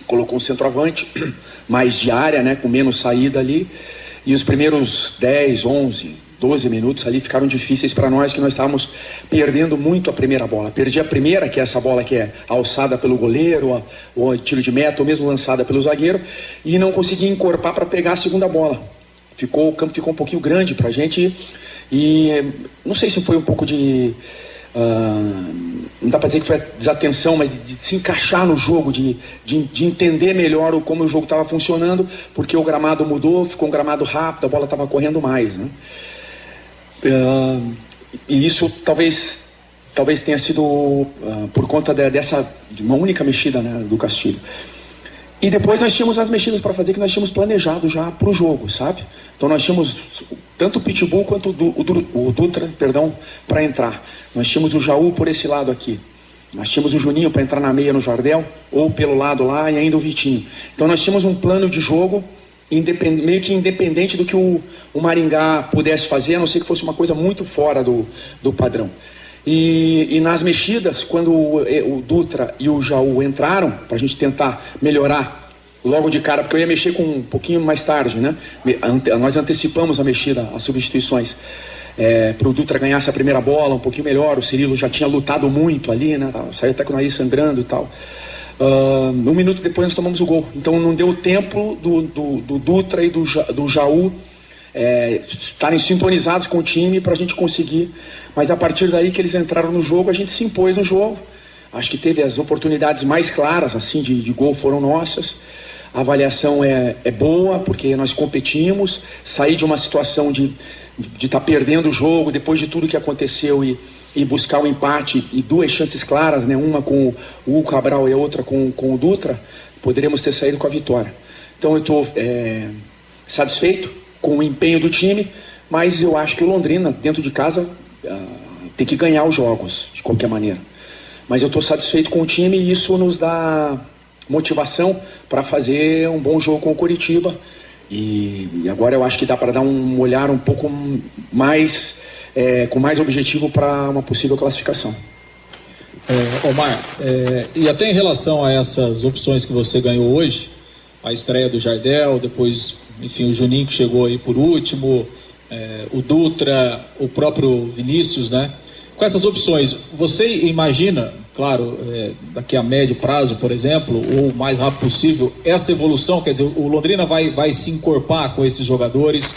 K: colocou um centroavante mais de área, né, com menos saída ali. E os primeiros 10, 11, 12 minutos ali ficaram difíceis para nós, que nós estávamos perdendo muito a primeira bola. Perdi a primeira, que é essa bola que é alçada pelo goleiro, ou tiro de meta, ou mesmo lançada pelo zagueiro, e não consegui encorpar para pegar a segunda bola. Ficou, o campo ficou um pouquinho grande para a gente e não sei se foi um pouco de. Uh, não dá para dizer que foi desatenção, mas de, de, se encaixar no jogo, de, de, de entender melhor o, como o jogo estava funcionando, porque o gramado mudou, ficou um gramado rápido, a bola estava correndo mais. Né? Uh, e isso talvez, talvez tenha sido uh, por conta de, dessa de uma única mexida né, do Castilho. E depois nós tínhamos as mexidas para fazer que nós tínhamos planejado já para o jogo, sabe? Então nós tínhamos tanto o Pitbull quanto o, Dutra, perdão, para entrar. Nós tínhamos o Jaú por esse lado aqui. Nós tínhamos o Juninho para entrar na meia no Jardel, ou pelo lado lá, e ainda o Vitinho. Então nós tínhamos um plano de jogo meio que independente do que o, o, Maringá pudesse fazer, a não ser que fosse uma coisa muito fora do, do padrão. E, e nas mexidas, quando o, o Dutra e o Jaú entraram, para a gente tentar melhorar logo de cara, porque eu ia mexer com um pouquinho mais tarde, né? Nós antecipamos a mexida, as substituições. É, para o Dutra ganhar essa primeira bola um pouquinho melhor, o Cirilo já tinha lutado muito ali, né? Saiu até com o nariz sangrando e tal. Uh, um minuto depois nós tomamos o gol. Então não deu tempo do, do, do Dutra e do, do Jaú é, estarem sintonizados com o time para a gente conseguir. Mas a partir daí que eles entraram no jogo, a gente se impôs no jogo. Acho que teve as oportunidades mais claras assim de, de gol foram nossas a avaliação é, é boa, porque nós competimos, sair de uma situação de estar tá perdendo o jogo depois de tudo que aconteceu e, e buscar o um empate e duas chances claras, né? uma com o Cabral e outra com, com o Dutra, poderíamos ter saído com a vitória. Então eu estou é, satisfeito com o empenho do time, mas eu acho que o Londrina, dentro de casa, uh, tem que ganhar os jogos, de qualquer maneira. Mas eu estou satisfeito com o time e isso nos dá motivação para fazer um bom jogo com o Curitiba. E, e agora eu acho que dá para dar um olhar um pouco mais, é, com mais objetivo para uma possível classificação.
L: É, Omar, é, e até em relação a essas opções que você ganhou hoje, a estreia do Jardel, depois, enfim, o Juninho que chegou aí por último, é, o Dutra, o próprio Vinícius, né? Com essas opções, você imagina claro, é, daqui a médio prazo, por exemplo, ou o mais rápido possível, essa evolução, quer dizer, o Londrina vai, vai se encorpar com esses jogadores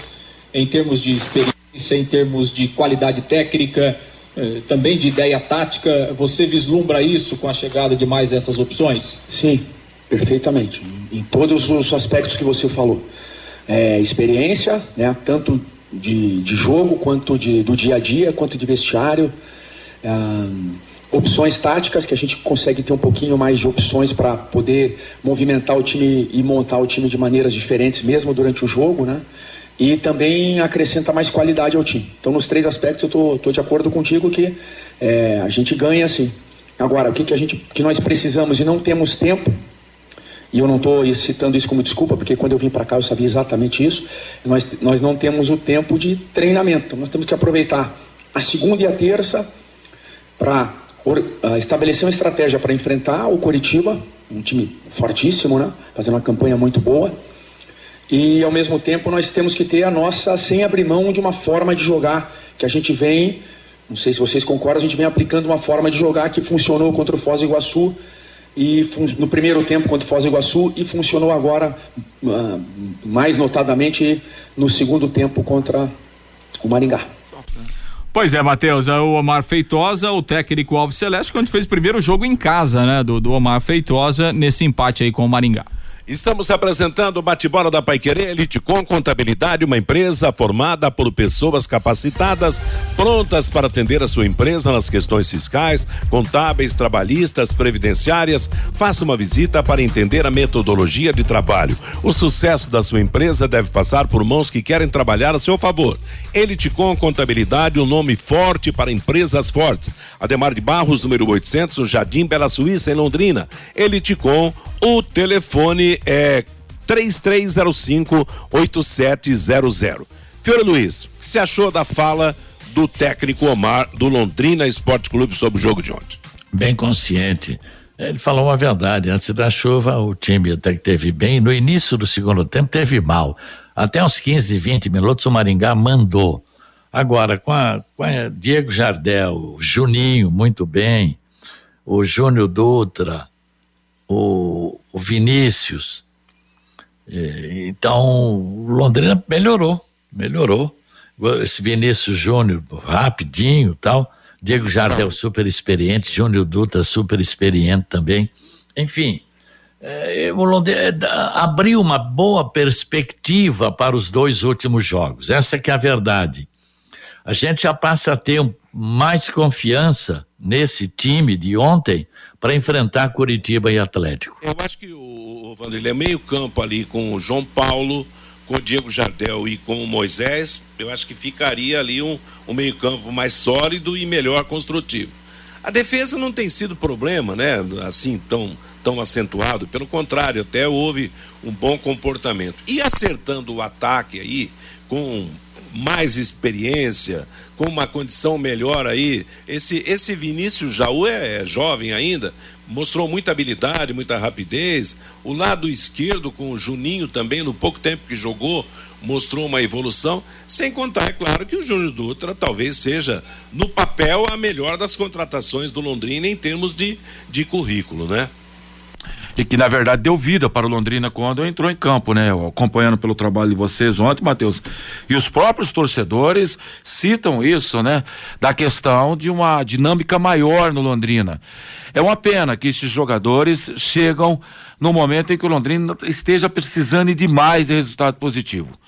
L: em termos de experiência, em termos de qualidade técnica, eh, também de ideia tática. Você vislumbra isso com a chegada de mais essas opções?
K: Sim, perfeitamente. Em todos os aspectos que você falou. É, experiência, né, tanto de, de jogo, quanto de, do dia a dia, quanto de vestiário. Ah, opções táticas, que a gente consegue ter um pouquinho mais de opções para poder movimentar o time e montar o time de maneiras diferentes, mesmo durante o jogo, né? E também acrescenta mais qualidade ao time. Então, nos três aspectos, eu tô, tô de acordo contigo que é, a gente ganha assim. Agora, o que, que, a gente, que nós precisamos e não temos tempo, e eu não estou citando isso como desculpa, porque quando eu vim para cá eu sabia exatamente isso, nós, nós não temos o tempo de treinamento. Nós temos que aproveitar a segunda e a terça para estabelecer uma estratégia para enfrentar o Coritiba, um time fortíssimo, né? Fazendo uma campanha muito boa. E ao mesmo tempo nós temos que ter a nossa, sem abrir mão de uma forma de jogar que a gente vem, não sei se vocês concordam, a gente vem aplicando uma forma de jogar que funcionou contra o Foz do Iguaçu e no primeiro tempo contra o Foz do Iguaçu e funcionou agora uh, mais notadamente no segundo tempo contra o Maringá.
E: Pois é, Matheus, é o Omar Feitosa, o técnico Alves Celeste, quando fez o primeiro jogo em casa, né, do, do Omar Feitosa, nesse empate aí com o Maringá.
B: Estamos apresentando o bate-bola da Paiquerê Elite com Contabilidade, uma empresa formada por pessoas capacitadas, prontas para atender a sua empresa nas questões fiscais, contábeis, trabalhistas, previdenciárias. Faça uma visita para entender a metodologia de trabalho. O sucesso da sua empresa deve passar por mãos que querem trabalhar a seu favor. Elite com Contabilidade, um nome forte para empresas fortes. Ademar de Barros, número 800, no Jardim Bela Suíça, em Londrina. Elite com o telefone é 3305 8700. Fiora Luiz, o que você achou da fala do técnico Omar do Londrina Esporte Clube sobre o jogo de ontem?
F: Bem consciente. Ele falou uma verdade. Antes da chuva, o time até que teve bem. No início do segundo tempo, teve mal. Até uns 15, 20 minutos, o Maringá mandou. Agora, com a, com a Diego Jardel, Juninho, muito bem, o Júnior Dutra, o, o Vinícius. É, então, o Londrina melhorou, melhorou. Esse Vinícius Júnior, rapidinho tal. Diego Jardel, super experiente. Júnior Dutra, super experiente também. Enfim, é, o Londrina é, abriu uma boa perspectiva para os dois últimos jogos. Essa que é a verdade. A gente já passa a ter mais confiança nesse time de ontem para enfrentar Curitiba e Atlético.
B: Eu acho que o, Vanderlei é meio campo ali com o João Paulo, com o Diego Jardel e com o Moisés, eu acho que ficaria ali um, um meio campo mais sólido e melhor construtivo. A defesa não tem sido problema, né? Assim, tão, tão acentuado. Pelo contrário, até houve um bom comportamento. E acertando o ataque aí, com mais experiência, com uma condição melhor aí. Esse, esse Vinícius Jaú é, é jovem ainda, mostrou muita habilidade, muita rapidez. O lado esquerdo com o Juninho também, no pouco tempo que jogou, mostrou uma evolução. Sem contar, é claro, que o Júnior Dutra talvez seja, no papel, a melhor das contratações do Londrina em termos de, de currículo, né?
G: E que na verdade deu vida para o Londrina quando entrou em campo, né? Acompanhando pelo trabalho de vocês ontem, Matheus. E os próprios torcedores citam isso, né? Da questão de uma dinâmica maior no Londrina. É uma pena que esses jogadores chegam no momento em que o Londrina esteja precisando demais de resultado positivo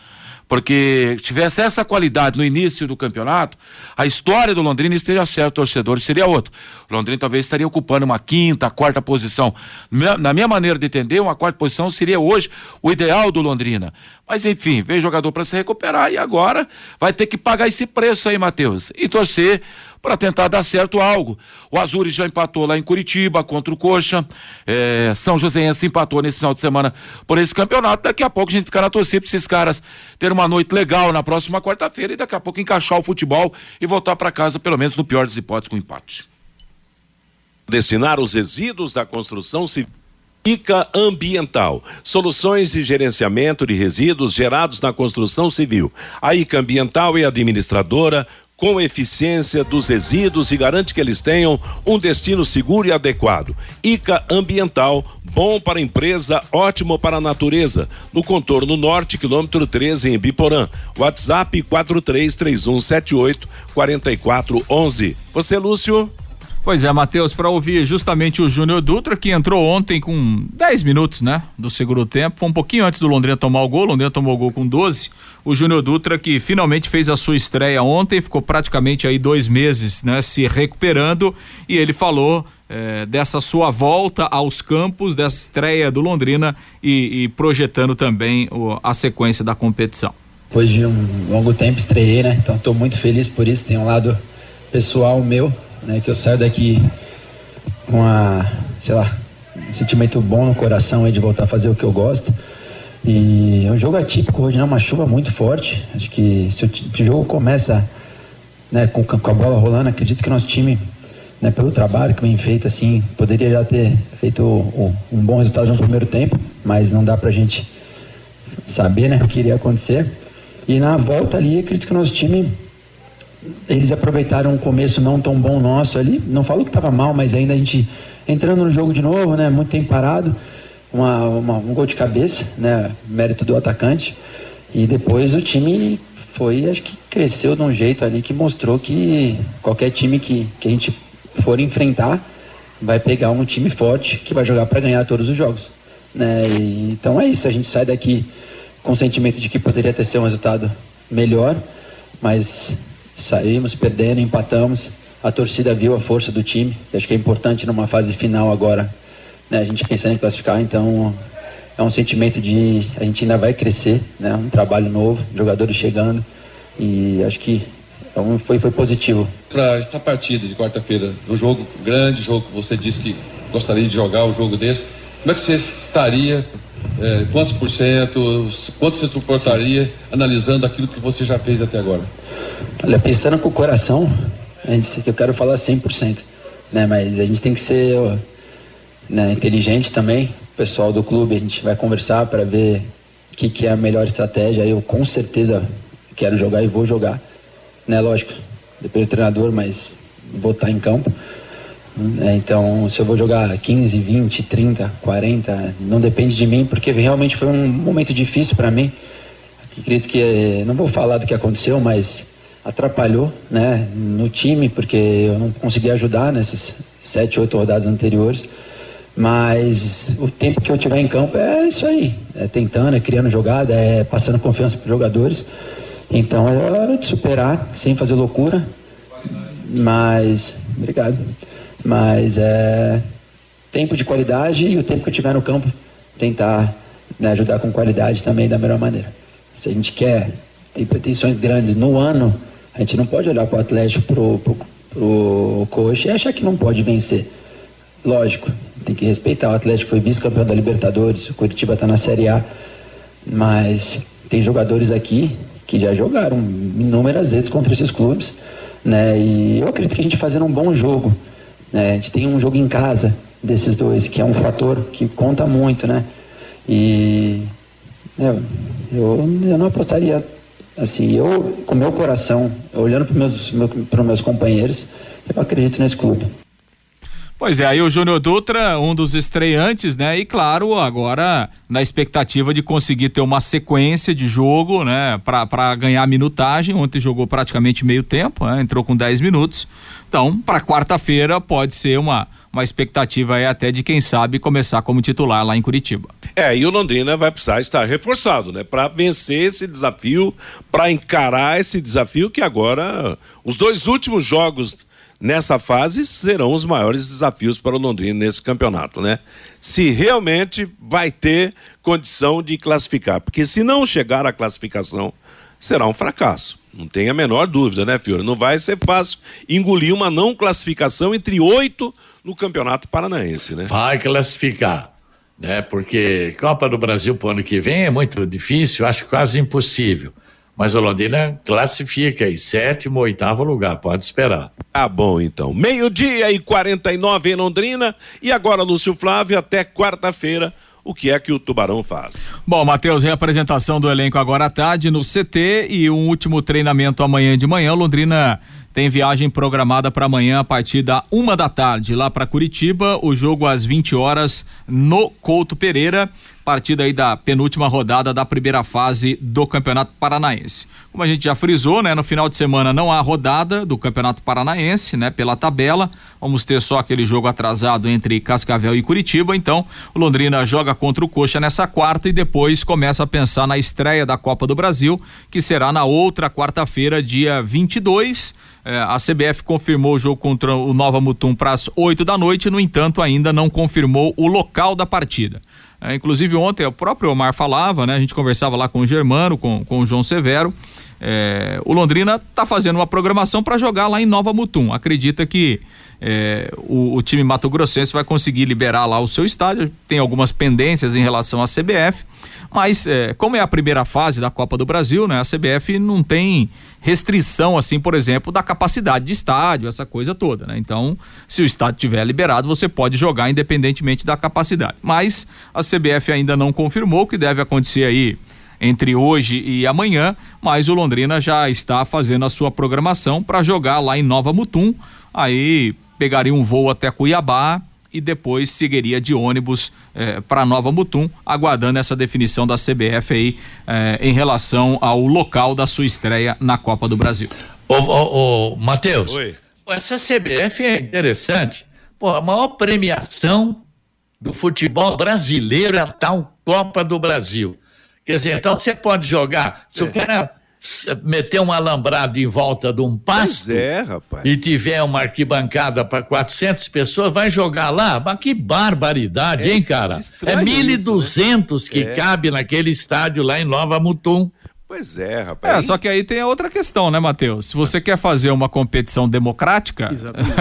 G: porque tivesse essa qualidade no início do campeonato, a história do Londrina esteja certo, torcedor, seria outro. O Londrina talvez estaria ocupando uma quinta, quarta posição. Na minha maneira de entender, uma quarta posição seria hoje o ideal do Londrina. Mas enfim, veio jogador para se recuperar e agora vai ter que pagar esse preço aí, Matheus, e torcer para tentar dar certo algo. O Azures já empatou lá em Curitiba contra o Coxa. É, São Joséense empatou nesse final de semana por esse campeonato. Daqui a pouco a gente fica na torcida para esses caras terem uma noite legal na próxima quarta-feira e daqui a pouco encaixar o futebol e voltar para casa, pelo menos no pior das hipóteses, com empate.
B: Destinar os resíduos da construção civil. ICA Ambiental, soluções de gerenciamento de resíduos gerados na construção civil. A ICA Ambiental é administradora com eficiência dos resíduos e garante que eles tenham um destino seguro e adequado. ICA Ambiental, bom para a empresa, ótimo para a natureza. No contorno norte, quilômetro 13 em Biporã. WhatsApp 433178 4411. Você, Lúcio?
E: Pois é, Matheus, para ouvir justamente o Júnior Dutra, que entrou ontem com 10 minutos, né? Do segundo tempo, foi um pouquinho antes do Londrina tomar o gol, Londrina tomou o gol com 12. O Júnior Dutra, que finalmente fez a sua estreia ontem, ficou praticamente aí dois meses, né? Se recuperando, e ele falou eh, dessa sua volta aos campos, dessa estreia do Londrina e, e projetando também o, a sequência da competição.
M: Depois de um longo tempo estreiei, né? Então estou muito feliz por isso, tem um lado pessoal meu né, que eu saio daqui com a, sei lá, um sentimento bom no coração aí de voltar a fazer o que eu gosto. E é um jogo atípico hoje, né? Uma chuva muito forte. Acho que se o, o jogo começa né, com, com, a bola rolando, acredito que nosso time, né, pelo trabalho que vem feito, assim, poderia já ter feito o, o, um bom resultado no primeiro tempo, mas não dá pra gente saber né, o que iria acontecer. E na volta ali, acredito que o nosso time eles aproveitaram um começo não tão bom nosso ali. Não falo que estava mal, mas ainda a gente entrando no jogo de novo, né? Muito tempo parado. Uma, uma, um gol de cabeça, né? Mérito do atacante. E depois o time foi, acho que cresceu de um jeito ali que mostrou que qualquer time que, que a gente for enfrentar vai pegar um time forte que vai jogar para ganhar todos os jogos. Né? E, então é isso, a gente sai daqui com o sentimento de que poderia ter sido um resultado melhor, mas Saímos perdendo, empatamos. A torcida viu a força do time, acho que é importante numa fase final agora, né? A gente pensando em classificar, então é um sentimento de a gente ainda vai crescer, né? Um trabalho novo, jogadores chegando e acho que então foi, foi positivo.
N: Para essa partida de quarta-feira, um jogo grande, jogo que você disse que gostaria de jogar um jogo desse, como é que você estaria? É, quantos por cento? Quanto você suportaria analisando aquilo que você já fez até agora?
M: Olha, pensando com o coração, a gente, eu quero falar 100%, né? Mas a gente tem que ser né, inteligente também. O pessoal do clube, a gente vai conversar para ver o que, que é a melhor estratégia. Eu com certeza quero jogar e vou jogar, né? Lógico, depende do treinador, mas vou estar em campo. É, então, se eu vou jogar 15, 20, 30, 40, não depende de mim, porque realmente foi um momento difícil para mim. Acredito que, não vou falar do que aconteceu, mas atrapalhou né, no time, porque eu não consegui ajudar nessas sete, oito rodadas anteriores. Mas o tempo que eu tiver em campo é isso aí. É tentando, é criando jogada, é passando confiança para os jogadores. Então é hora de superar, sem fazer loucura. Mas. Obrigado. Mas é tempo de qualidade e o tempo que eu tiver no campo, tentar né, ajudar com qualidade também da melhor maneira. Se a gente quer, tem pretensões grandes no ano, a gente não pode olhar para o Atlético, pro, pro coxa e achar que não pode vencer. Lógico, tem que respeitar. O Atlético foi vice-campeão da Libertadores, o Curitiba está na Série A, mas tem jogadores aqui que já jogaram inúmeras vezes contra esses clubes, né? E eu acredito que a gente fazendo um bom jogo, né? A gente tem um jogo em casa desses dois, que é um fator que conta muito, né? E eu, eu, eu não apostaria assim, eu, com meu coração, olhando para meus, meu, meus companheiros, eu acredito nesse clube.
E: Pois é, aí o Júnior Dutra, um dos estreantes, né? E claro, agora na expectativa de conseguir ter uma sequência de jogo, né? Para ganhar minutagem. Ontem jogou praticamente meio tempo, né? entrou com 10 minutos. Então, para quarta-feira pode ser uma, uma expectativa aí até de quem sabe começar como titular lá em Curitiba.
B: É, e o Londrina vai precisar estar reforçado, né? Para vencer esse desafio, para encarar esse desafio que agora os dois últimos jogos nessa fase serão os maiores desafios para o Londrina nesse campeonato, né? Se realmente vai ter condição de classificar, porque se não chegar à classificação, será um fracasso. Não tem a menor dúvida, né, Fiore? Não vai ser fácil engolir uma não classificação entre oito no Campeonato Paranaense, né?
F: Vai classificar, né? Porque Copa do Brasil para o ano que vem é muito difícil, acho quase impossível. Mas o Londrina classifica em sétimo, oitavo lugar, pode esperar.
B: Ah, bom, então. Meio-dia e 49 em Londrina. E agora, Lúcio Flávio, até quarta-feira, o que é que o Tubarão faz.
E: Bom, Matheus, reapresentação do elenco agora à tarde no CT e um último treinamento amanhã de manhã. Londrina tem viagem programada para amanhã a partir da uma da tarde lá para Curitiba. O jogo às 20 horas no Couto Pereira. Partida aí da penúltima rodada da primeira fase do Campeonato Paranaense. Como a gente já frisou, né, no final de semana não há rodada do Campeonato Paranaense, né, pela tabela. Vamos ter só aquele jogo atrasado entre Cascavel e Curitiba. Então, o Londrina joga contra o Coxa nessa quarta e depois começa a pensar na estreia da Copa do Brasil, que será na outra quarta-feira, dia 22. É, a CBF confirmou o jogo contra o Nova Mutum para as 8 da noite, no entanto, ainda não confirmou o local da partida. É, inclusive ontem o próprio Omar falava, né? A gente conversava lá com o Germano, com, com o João Severo. É, o Londrina está fazendo uma programação para jogar lá em Nova Mutum. Acredita que é, o, o, time Mato Grossense vai conseguir liberar lá o seu estádio. Tem algumas pendências em relação à CBF, mas é, como é a primeira fase da Copa do Brasil, né? A CBF não tem restrição, assim, por exemplo, da capacidade de estádio, essa coisa toda, né? Então, se o estádio tiver liberado, você pode jogar independentemente da capacidade. Mas a CBF ainda não confirmou o que deve acontecer aí entre hoje e amanhã, mas o Londrina já está fazendo a sua programação para jogar lá em Nova Mutum. Aí pegaria um voo até Cuiabá, e depois seguiria de ônibus eh, para Nova Mutum, aguardando essa definição da CBF aí eh, em relação ao local da sua estreia na Copa do Brasil.
F: Ô, ô, ô Matheus, essa CBF é interessante. Pô, a maior premiação do futebol brasileiro é a tal Copa do Brasil. Quer dizer, então você pode jogar, se o cara meter um alambrado em volta de um pasto
B: é,
F: e tiver uma arquibancada para 400 pessoas, vai jogar lá? Mas que barbaridade, é hein, cara? É 1.200 né? que é. cabe naquele estádio lá em Nova Mutum.
B: Pois é, rapaz.
E: É, só que aí tem a outra questão, né, Matheus? Se você quer fazer uma competição democrática,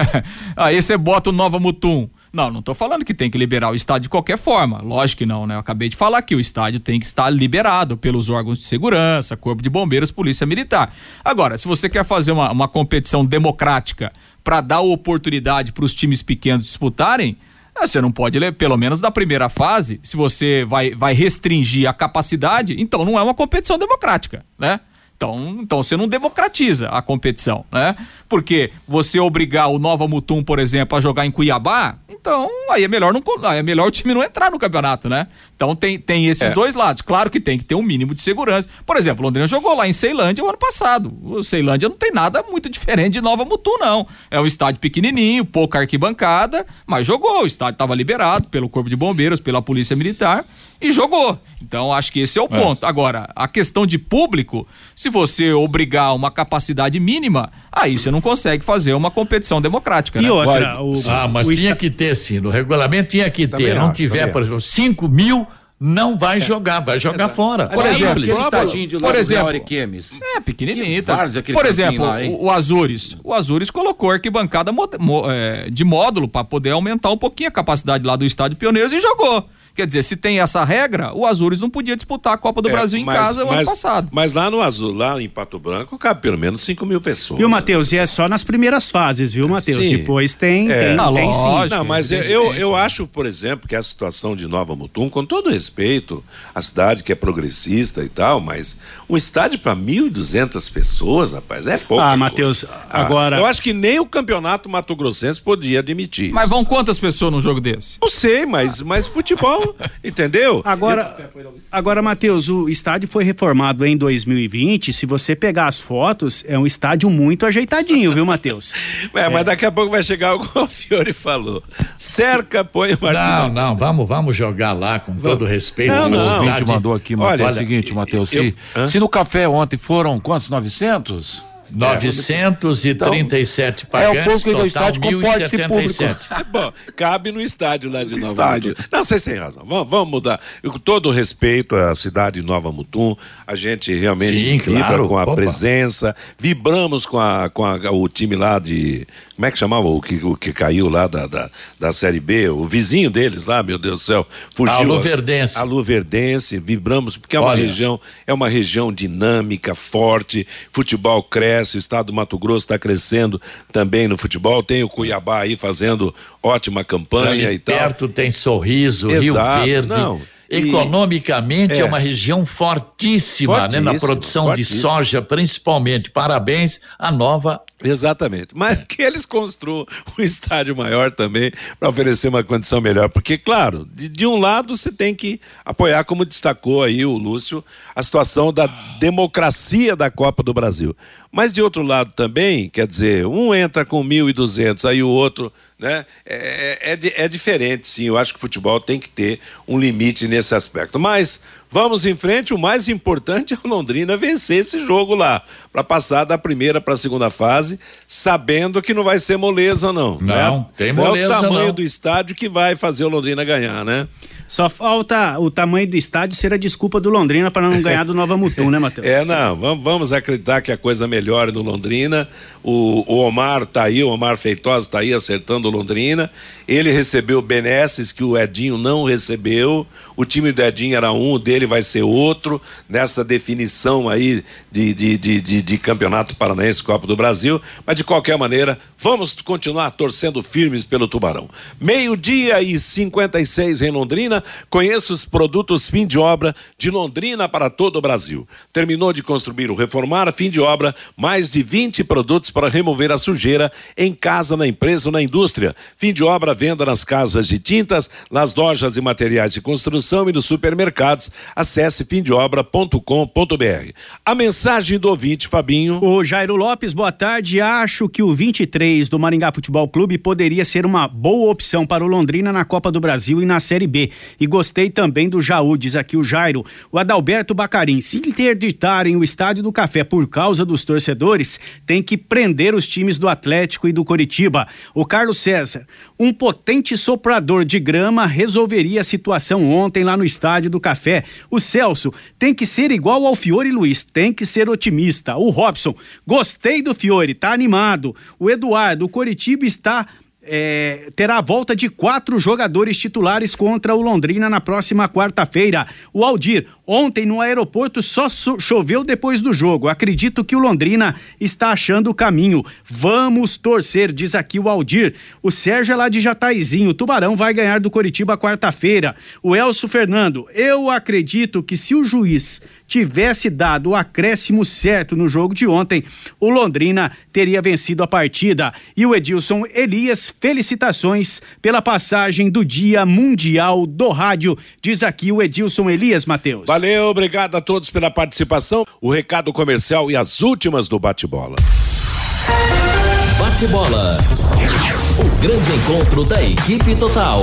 E: aí você bota o Nova Mutum não, não estou falando que tem que liberar o estádio de qualquer forma. Lógico que não, né? Eu acabei de falar que o estádio tem que estar liberado pelos órgãos de segurança, Corpo de Bombeiros, Polícia Militar. Agora, se você quer fazer uma, uma competição democrática para dar oportunidade para os times pequenos disputarem, ah, você não pode, pelo menos na primeira fase, se você vai, vai restringir a capacidade, então não é uma competição democrática, né? Então, então você não democratiza a competição, né? Porque você obrigar o Nova Mutum, por exemplo, a jogar em Cuiabá, então aí é melhor não é melhor o time não entrar no campeonato, né? Então tem, tem esses é. dois lados. Claro que tem que ter um mínimo de segurança. Por exemplo, Londrina jogou lá em Ceilândia o ano passado. O Ceilândia não tem nada muito diferente de Nova Mutum, não. É um estádio pequenininho, pouca arquibancada, mas jogou. O estádio estava liberado pelo Corpo de Bombeiros, pela Polícia Militar e jogou. Então acho que esse é o é. ponto. Agora, a questão de público, se você obrigar uma capacidade mínima, aí você não consegue fazer uma competição democrática.
F: E
E: né?
F: outra, o, ah, mas o tinha que ter sim, no regulamento tinha que ter. Também não acho, tiver, por exemplo, 5 mil não vai é. jogar, vai jogar Exato. fora.
E: Por exemplo, de por exemplo, é pequenininho. Tá? Por exemplo, lá, o, o Azures, o Azures colocou arquibancada é, de módulo para poder aumentar um pouquinho a capacidade lá do estádio Pioneiros e jogou. Quer dizer, se tem essa regra, o Azures não podia disputar a Copa do é, Brasil em mas, casa o ano passado.
B: Mas lá no Azul, lá em Pato Branco, cabe pelo menos 5 mil pessoas.
H: Viu, Matheus? E é só nas primeiras fases, viu, Matheus? Depois tem, é. tem, ah, tem sim.
B: Não, mas eu, eu, eu, acho, por exemplo, que a situação de Nova Mutum, com todo respeito, a cidade que é progressista e tal, mas um estádio para 1.200 pessoas, rapaz, é pouco.
H: Ah, Matheus, ah, agora.
B: Eu acho que nem o campeonato Mato Grossense podia admitir.
E: Mas vão quantas pessoas num jogo desse?
B: Não sei, mas, mas futebol entendeu?
H: Agora, agora Matheus, o estádio foi reformado em 2020. Se você pegar as fotos, é um estádio muito ajeitadinho, viu, Matheus?
B: é, mas daqui a pouco vai chegar o que o Fiore falou. Cerca, põe o
F: Não, não, vamos, vamos jogar lá com vamos. todo respeito.
G: Não, não. O ouvinte mandou aqui, Olha, é o seguinte, Matheus, se, se no café ontem foram quantos? 900?
F: 937 é, pagantes, é o
G: público do estádio comporta esse público.
B: É bom, cabe no estádio lá de Nova estádio. Mutum. Não, vocês têm razão. Vamos, vamos mudar. Com todo respeito à cidade de Nova Mutum, a gente realmente Sim, vibra claro. com a Opa. presença, vibramos com, a, com a, o time lá de. Como é que chamava o que, o que caiu lá da, da, da Série B? O vizinho deles lá, meu Deus do céu. Fugiu. A
F: Luverdense.
B: A Luverdense, vibramos, porque é uma Olha. região, é uma região dinâmica, forte, futebol cresce, o estado do Mato Grosso está crescendo também no futebol. Tem o Cuiabá aí fazendo ótima campanha e, e
F: tal. Perto tem sorriso, Exato. Rio Verde. Não Economicamente é. é. uma região fortíssima, fortíssima né, na produção fortíssima. de soja, principalmente. Parabéns à nova
B: Exatamente. Mas é. que eles construam um estádio maior também para oferecer uma condição melhor. Porque, claro, de, de, um lado você tem que apoiar, como destacou aí o Lúcio, a situação da democracia da Copa do Brasil. Mas de outro lado também, quer dizer, um entra com 1.200, aí o outro, né? É, é, é diferente, sim. Eu acho que o futebol tem que ter um limite nesse aspecto. Mas Vamos em frente, o mais importante é o Londrina vencer esse jogo lá, para passar da primeira para a segunda fase, sabendo que não vai ser moleza não.
F: Não,
B: né?
F: tem moleza
B: não. É o tamanho
F: não.
B: do estádio que vai fazer o Londrina ganhar, né?
H: Só falta o tamanho do estádio ser a desculpa do Londrina para não ganhar do Nova Mutum, né, Matheus?
B: É, não, vamos, vamos acreditar que a coisa melhore no Londrina. O, o Omar tá aí, o Omar Feitosa tá aí acertando o Londrina. Ele recebeu benesses que o Edinho não recebeu. O time do Edinho era um, o dele vai ser outro, nessa definição aí de, de, de, de, de Campeonato Paranaense Copa do Brasil. Mas de qualquer maneira, vamos continuar torcendo firmes pelo Tubarão. Meio-dia e 56 em Londrina. Conheça os produtos fim de obra de Londrina para todo o Brasil. Terminou de construir ou reformar, fim de obra, mais de 20 produtos para remover a sujeira em casa, na empresa ou na indústria. Fim de obra, venda nas casas de tintas, nas lojas e materiais de construção e nos supermercados. Acesse fimdeobra.com.br. A mensagem do ouvinte, Fabinho.
H: O Jairo Lopes, boa tarde. Acho que o 23 do Maringá Futebol Clube poderia ser uma boa opção para o Londrina na Copa do Brasil e na Série B. E gostei também do Jaú, diz aqui o Jairo. O Adalberto Bacarim, se interditarem o Estádio do Café por causa dos torcedores, tem que prender os times do Atlético e do Coritiba. O Carlos César, um potente soprador de grama resolveria a situação ontem lá no Estádio do Café. O Celso, tem que ser igual ao Fiore Luiz, tem que ser otimista. O Robson, gostei do Fiore, tá animado. O Eduardo, o Coritiba está é, terá a volta de quatro jogadores titulares contra o Londrina na próxima quarta-feira. O Aldir, ontem no aeroporto só choveu depois do jogo. Acredito que o Londrina está achando o caminho. Vamos torcer, diz aqui o Aldir. O Sérgio é lá de Jataizinho. O Tubarão vai ganhar do Coritiba quarta-feira. O Elso Fernando, eu acredito que se o juiz tivesse dado o acréscimo certo no jogo de ontem, o Londrina teria vencido a partida. E o Edilson Elias, felicitações pela passagem do Dia Mundial do Rádio. Diz aqui o Edilson Elias, Matheus.
B: Valeu, obrigado a todos pela participação. O recado comercial e as últimas do bate-bola.
A: Bate-bola. O grande encontro da equipe total.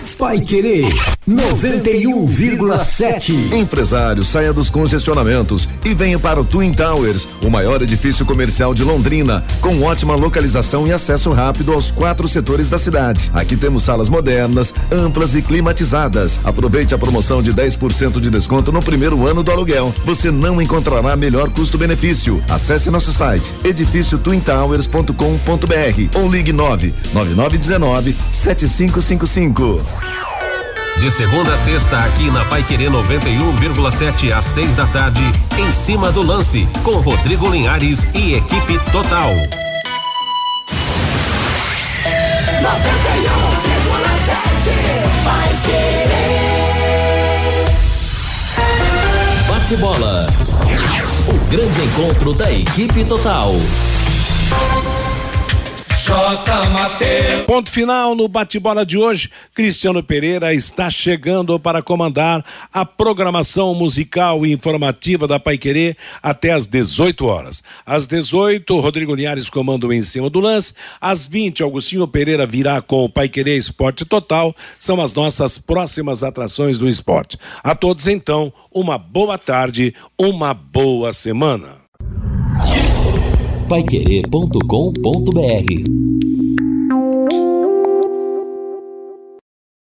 A: Pai Querer 91,7.
I: Empresário, saia dos congestionamentos e venha para o Twin Towers, o maior edifício comercial de Londrina, com ótima localização e acesso rápido aos quatro setores da cidade. Aqui temos salas modernas, amplas e climatizadas. Aproveite a promoção de 10% de desconto no primeiro ano do aluguel. Você não encontrará melhor custo-benefício. Acesse nosso site edifício twintowers.com.br ou ligue 9 9919 7555.
J: De segunda a sexta, aqui na Pai Querer 91,7 às 6 da tarde, em cima do lance, com Rodrigo Linhares e equipe total. 91,7
A: Pai Querer. Bate bola. O grande encontro da equipe total.
B: Ponto final no bate-bola de hoje. Cristiano Pereira está chegando para comandar a programação musical e informativa da Pai Querer até às 18 horas. Às 18, Rodrigo Linhares comanda o em cima do lance. Às 20, Augustinho Pereira virá com o Pai Querer Esporte Total. São as nossas próximas atrações do esporte. A todos, então, uma boa tarde, uma boa semana
A: paiquerê.com.br